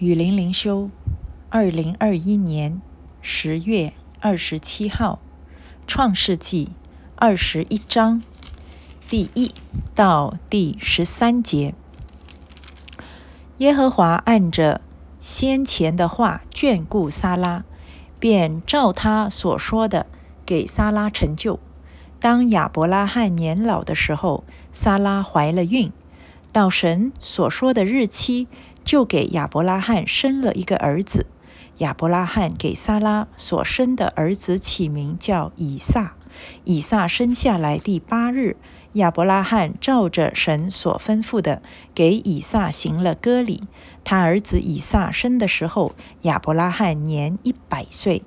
雨林灵修，二零二一年十月二十七号，创世纪二十一章第一到第十三节。耶和华按着先前的话眷顾撒拉，便照他所说的给撒拉成就。当亚伯拉罕年老的时候，撒拉怀了孕，到神所说的日期。就给亚伯拉罕生了一个儿子。亚伯拉罕给撒拉所生的儿子起名叫以撒。以撒生下来第八日，亚伯拉罕照着神所吩咐的，给以撒行了割礼。他儿子以撒生的时候，亚伯拉罕年一百岁。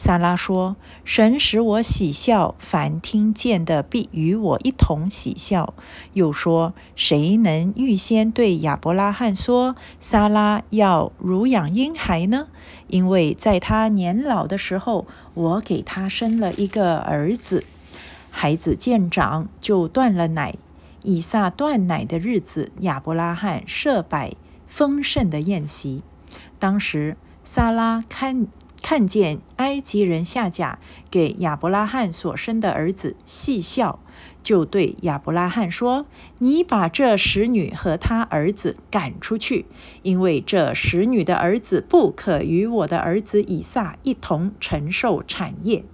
萨拉说：“神使我喜笑，凡听见的必与我一同喜笑。”又说：“谁能预先对亚伯拉罕说，萨拉要乳养婴孩呢？因为在他年老的时候，我给他生了一个儿子。孩子见长，就断了奶。以撒断奶的日子，亚伯拉罕设摆丰盛的宴席。当时，萨拉看。”看见埃及人下甲给亚伯拉罕所生的儿子细笑，就对亚伯拉罕说：“你把这使女和他儿子赶出去，因为这使女的儿子不可与我的儿子以撒一同承受产业。”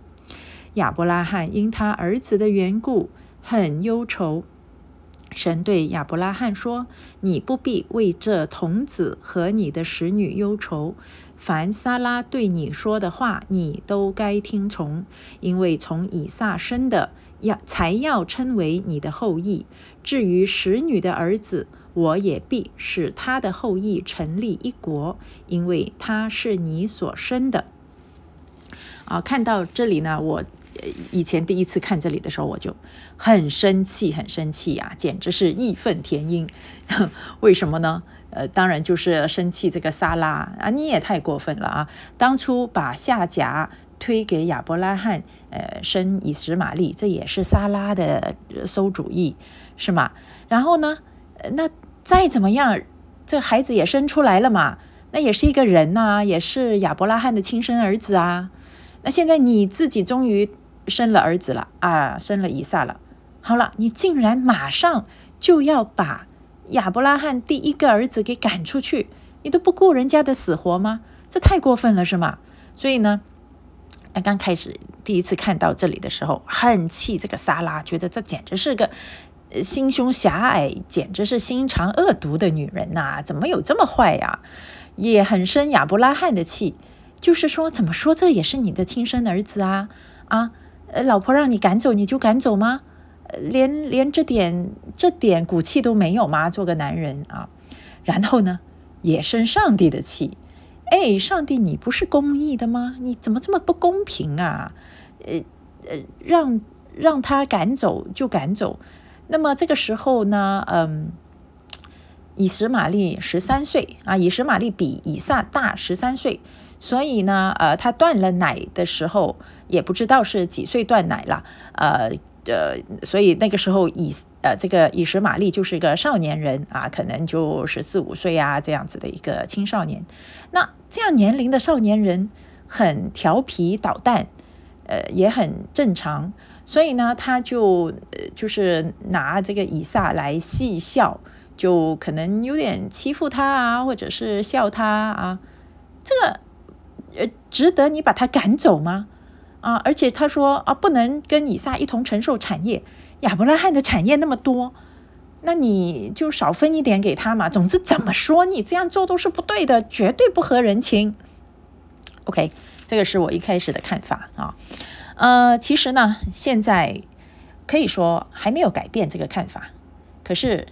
亚伯拉罕因他儿子的缘故很忧愁。神对亚伯拉罕说：“你不必为这童子和你的使女忧愁。凡撒拉对你说的话，你都该听从，因为从以撒生的要才要称为你的后裔。至于使女的儿子，我也必使他的后裔成立一国，因为他是你所生的。”啊，看到这里呢，我。以前第一次看这里的时候，我就很生气，很生气啊，简直是义愤填膺。为什么呢？呃，当然就是生气这个撒拉啊，你也太过分了啊！当初把夏甲推给亚伯拉罕，呃，生以实玛利，这也是撒拉的馊主意，是吗？然后呢，那再怎么样，这孩子也生出来了嘛，那也是一个人呐，也是亚伯拉罕的亲生儿子啊。那现在你自己终于。生了儿子了啊，生了以撒了。好了，你竟然马上就要把亚伯拉罕第一个儿子给赶出去，你都不顾人家的死活吗？这太过分了，是吗？所以呢，刚开始第一次看到这里的时候，很气这个撒拉，觉得这简直是个心胸狭隘，简直是心肠恶毒的女人呐！怎么有这么坏呀？也很生亚伯拉罕的气，就是说，怎么说这也是你的亲生儿子啊啊！呃，老婆让你赶走你就赶走吗？呃连连这点这点骨气都没有吗？做个男人啊！然后呢，也生上帝的气。哎，上帝，你不是公义的吗？你怎么这么不公平啊？呃呃，让让他赶走就赶走。那么这个时候呢，嗯，以实玛利十三岁啊，以实玛利比以撒大十三岁。所以呢，呃，他断了奶的时候，也不知道是几岁断奶了，呃呃，所以那个时候以呃这个以实玛利就是一个少年人啊，可能就十四五岁啊这样子的一个青少年。那这样年龄的少年人很调皮捣蛋，呃，也很正常。所以呢，他就呃就是拿这个以撒来戏笑，就可能有点欺负他啊，或者是笑他啊，这个。呃，值得你把他赶走吗？啊，而且他说啊，不能跟以撒一同承受产业。亚伯拉罕的产业那么多，那你就少分一点给他嘛。总之怎么说，你这样做都是不对的，绝对不合人情。OK，这个是我一开始的看法啊。呃，其实呢，现在可以说还没有改变这个看法。可是，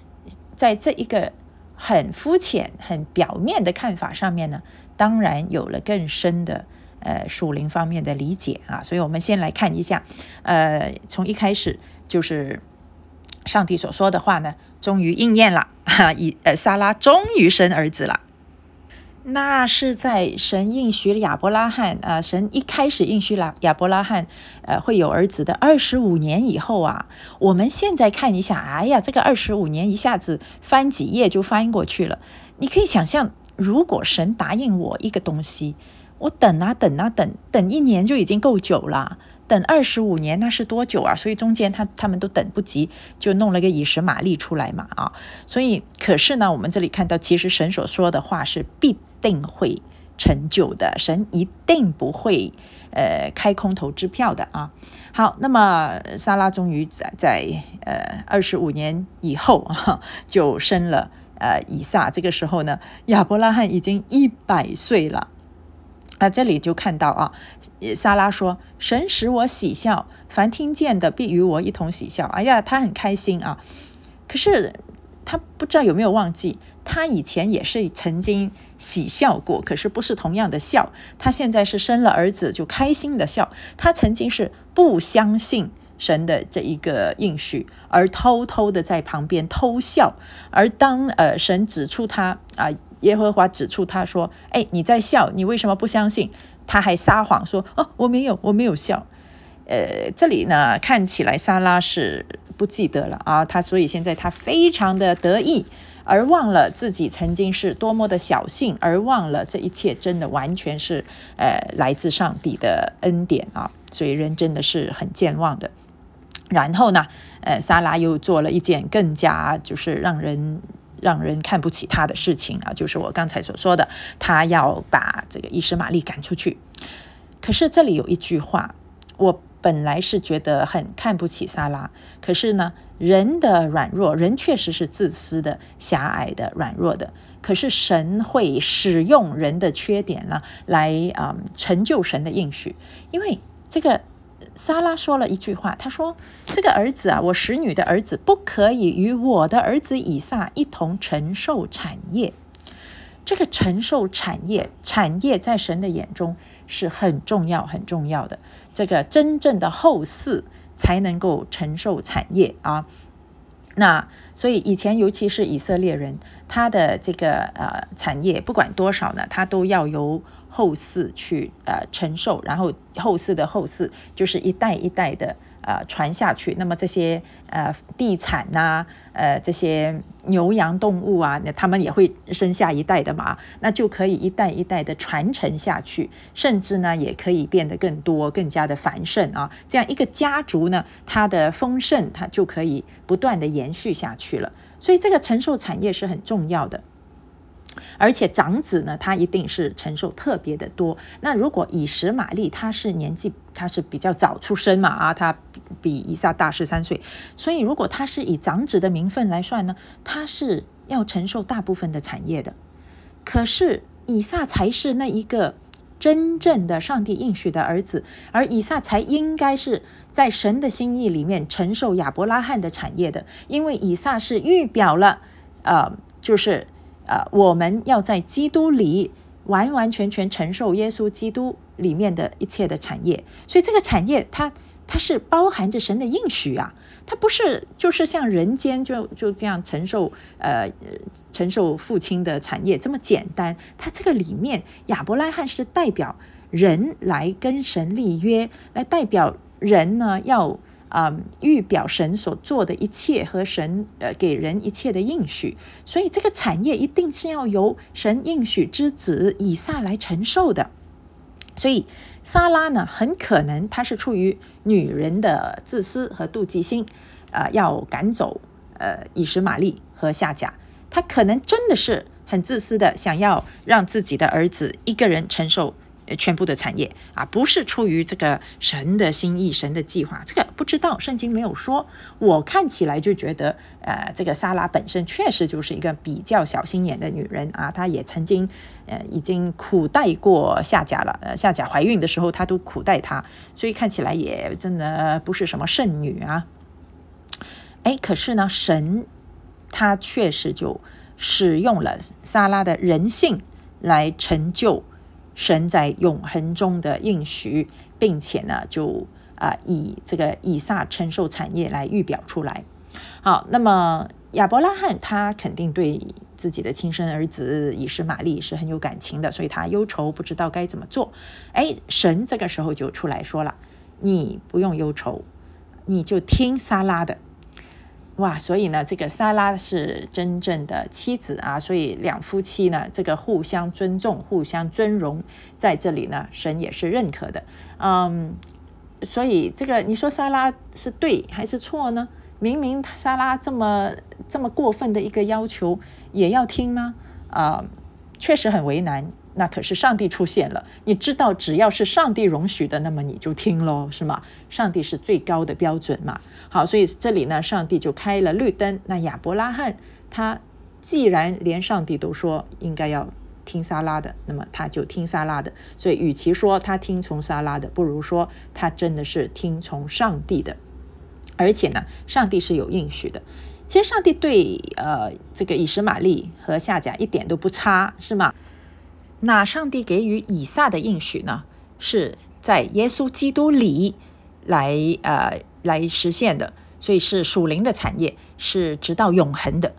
在这一个很肤浅、很表面的看法上面呢。当然有了更深的呃属灵方面的理解啊，所以我们先来看一下，呃，从一开始就是上帝所说的话呢，终于应验了哈，以呃撒拉终于生儿子了。那是在神应许亚伯拉罕啊，神一开始应许了亚伯拉罕呃会有儿子的二十五年以后啊，我们现在看一下，哎呀，这个二十五年一下子翻几页就翻过去了，你可以想象。如果神答应我一个东西，我等啊等啊等，等一年就已经够久了。等二十五年那是多久啊？所以中间他他们都等不及，就弄了个以实玛利出来嘛啊！所以可是呢，我们这里看到，其实神所说的话是必定会成就的，神一定不会呃开空头支票的啊。好，那么莎拉终于在在呃二十五年以后啊，就生了呃以撒。这个时候呢，亚伯拉罕已经一百岁了。那这里就看到啊，萨拉说：“神使我喜笑，凡听见的必与我一同喜笑。”哎呀，他很开心啊。可是他不知道有没有忘记，他以前也是曾经喜笑过，可是不是同样的笑。他现在是生了儿子就开心的笑。他曾经是不相信神的这一个应许，而偷偷的在旁边偷笑。而当呃神指出他啊。耶和华指出他说：“哎，你在笑，你为什么不相信？”他还撒谎说：“哦，我没有，我没有笑。”呃，这里呢看起来莎拉是不记得了啊，他所以现在他非常的得意，而忘了自己曾经是多么的小幸，而忘了这一切真的完全是呃来自上帝的恩典啊，所以人真的是很健忘的。然后呢，呃，莎拉又做了一件更加就是让人。让人看不起他的事情啊，就是我刚才所说的，他要把这个伊什玛利赶出去。可是这里有一句话，我本来是觉得很看不起萨拉，可是呢，人的软弱，人确实是自私的、狭隘的、软弱的。可是神会使用人的缺点呢，来啊成就神的应许，因为这个。莎拉说了一句话，她说：“这个儿子啊，我使女的儿子不可以与我的儿子以撒一同承受产业。这个承受产业，产业在神的眼中是很重要、很重要的。这个真正的后嗣才能够承受产业啊。那所以以前，尤其是以色列人，他的这个呃产业不管多少呢，他都要由。”后嗣去呃承受，然后后嗣的后嗣就是一代一代的呃传下去。那么这些呃地产呐，呃这些牛羊动物啊，那他们也会生下一代的嘛，那就可以一代一代的传承下去，甚至呢也可以变得更多、更加的繁盛啊。这样一个家族呢，它的丰盛它就可以不断的延续下去了。所以这个承受产业是很重要的。而且长子呢，他一定是承受特别的多。那如果以实玛利他是年纪他是比较早出生嘛啊，他比以撒大十三岁，所以如果他是以长子的名分来算呢，他是要承受大部分的产业的。可是以撒才是那一个真正的上帝应许的儿子，而以撒才应该是在神的心意里面承受亚伯拉罕的产业的，因为以撒是预表了，呃，就是。呃，我们要在基督里完完全全承受耶稣基督里面的一切的产业，所以这个产业它它是包含着神的应许啊，它不是就是像人间就就这样承受呃承受父亲的产业这么简单，它这个里面亚伯拉罕是代表人来跟神立约，来代表人呢要。啊，预表神所做的一切和神呃给人一切的应许，所以这个产业一定是要由神应许之子以撒来承受的。所以撒拉呢，很可能她是出于女人的自私和妒忌心，呃，要赶走呃以实玛利和夏甲，她可能真的是很自私的，想要让自己的儿子一个人承受。全部的产业啊，不是出于这个神的心意、神的计划，这个不知道，圣经没有说。我看起来就觉得，呃，这个莎拉本身确实就是一个比较小心眼的女人啊，她也曾经，呃，已经苦待过夏甲了。呃，夏甲怀孕的时候，她都苦待她，所以看起来也真的不是什么圣女啊。哎，可是呢，神他确实就使用了莎拉的人性来成就。神在永恒中的应许，并且呢，就啊以这个以撒承受产业来预表出来。好，那么亚伯拉罕他肯定对自己的亲生儿子以实玛利是很有感情的，所以他忧愁不知道该怎么做。哎，神这个时候就出来说了：“你不用忧愁，你就听撒拉的。”哇，所以呢，这个撒拉是真正的妻子啊，所以两夫妻呢，这个互相尊重、互相尊荣，在这里呢，神也是认可的。嗯，所以这个你说撒拉是对还是错呢？明明撒拉这么这么过分的一个要求，也要听吗？啊，确实很为难。那可是上帝出现了，你知道，只要是上帝容许的，那么你就听喽，是吗？上帝是最高的标准嘛。好，所以这里呢，上帝就开了绿灯。那亚伯拉罕他既然连上帝都说应该要听撒拉的，那么他就听撒拉的。所以，与其说他听从撒拉的，不如说他真的是听从上帝的。而且呢，上帝是有应许的。其实上帝对呃这个以实玛利和夏甲一点都不差，是吗？那上帝给予以撒的应许呢，是在耶稣基督里来呃来实现的，所以是属灵的产业，是直到永恒的。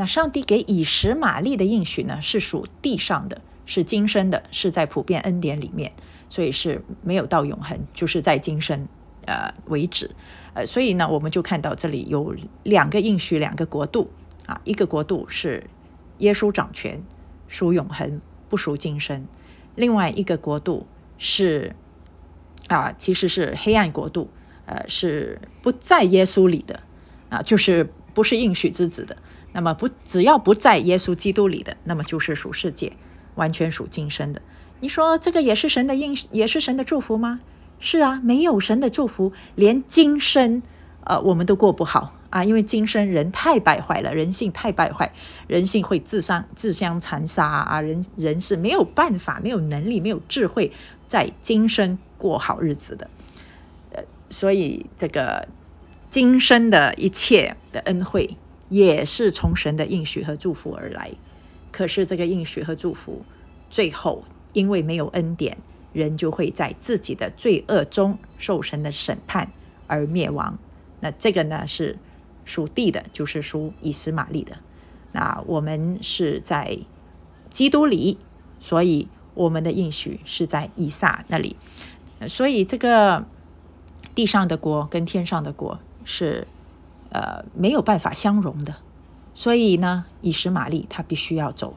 那上帝给以实玛利的应许呢，是属地上的，是今生的，是在普遍恩典里面，所以是没有到永恒，就是在今生呃为止。呃，所以呢，我们就看到这里有两个应许，两个国度啊，一个国度是耶稣掌权，属永恒。不属今生，另外一个国度是啊，其实是黑暗国度，呃，是不在耶稣里的啊，就是不是应许之子的。那么不只要不在耶稣基督里的，那么就是属世界，完全属今生的。你说这个也是神的应，也是神的祝福吗？是啊，没有神的祝福，连今生呃我们都过不好。啊，因为今生人太败坏了，人性太败坏，人性会自伤、自相残杀啊！人人是没有办法、没有能力、没有智慧，在今生过好日子的。呃，所以这个今生的一切的恩惠，也是从神的应许和祝福而来。可是这个应许和祝福，最后因为没有恩典，人就会在自己的罪恶中受神的审判而灭亡。那这个呢是。属地的，就是属以斯玛利的。那我们是在基督里，所以我们的应许是在以撒那里。所以这个地上的国跟天上的国是呃没有办法相容的。所以呢，以实玛利他必须要走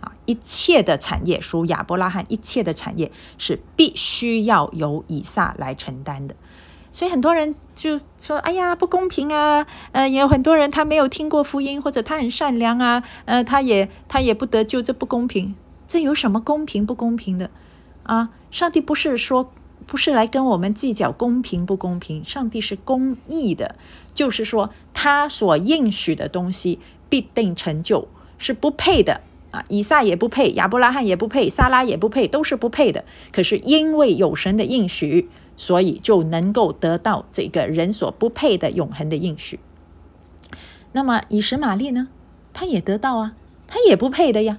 啊，一切的产业属亚伯拉罕，一切的产业是必须要由以撒来承担的。所以很多人就说：“哎呀，不公平啊！呃，也有很多人他没有听过福音，或者他很善良啊，呃，他也他也不得救，这不公平。这有什么公平不公平的啊？上帝不是说不是来跟我们计较公平不公平，上帝是公义的，就是说他所应许的东西必定成就，是不配的啊！以撒也不配，亚伯拉罕也不配，撒拉也不配，都是不配的。可是因为有神的应许。”所以就能够得到这个人所不配的永恒的应许。那么以实玛利呢？他也得到啊，他也不配的呀。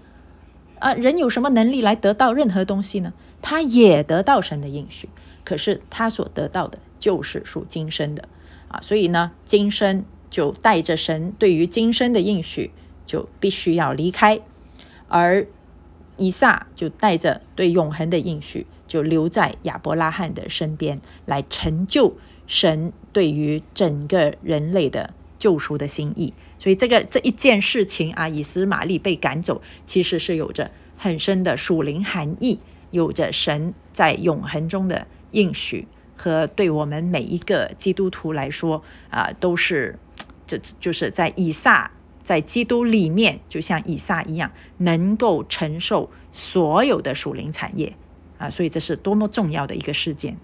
啊，人有什么能力来得到任何东西呢？他也得到神的应许，可是他所得到的就是属今生的啊。所以呢，今生就带着神对于今生的应许，就必须要离开；而以撒就带着对永恒的应许。就留在亚伯拉罕的身边，来成就神对于整个人类的救赎的心意。所以，这个这一件事情啊，以斯玛利被赶走，其实是有着很深的属灵含义，有着神在永恒中的应许，和对我们每一个基督徒来说啊，都是这就是在以撒在基督里面，就像以撒一样，能够承受所有的属灵产业。啊，所以这是多么重要的一个事件。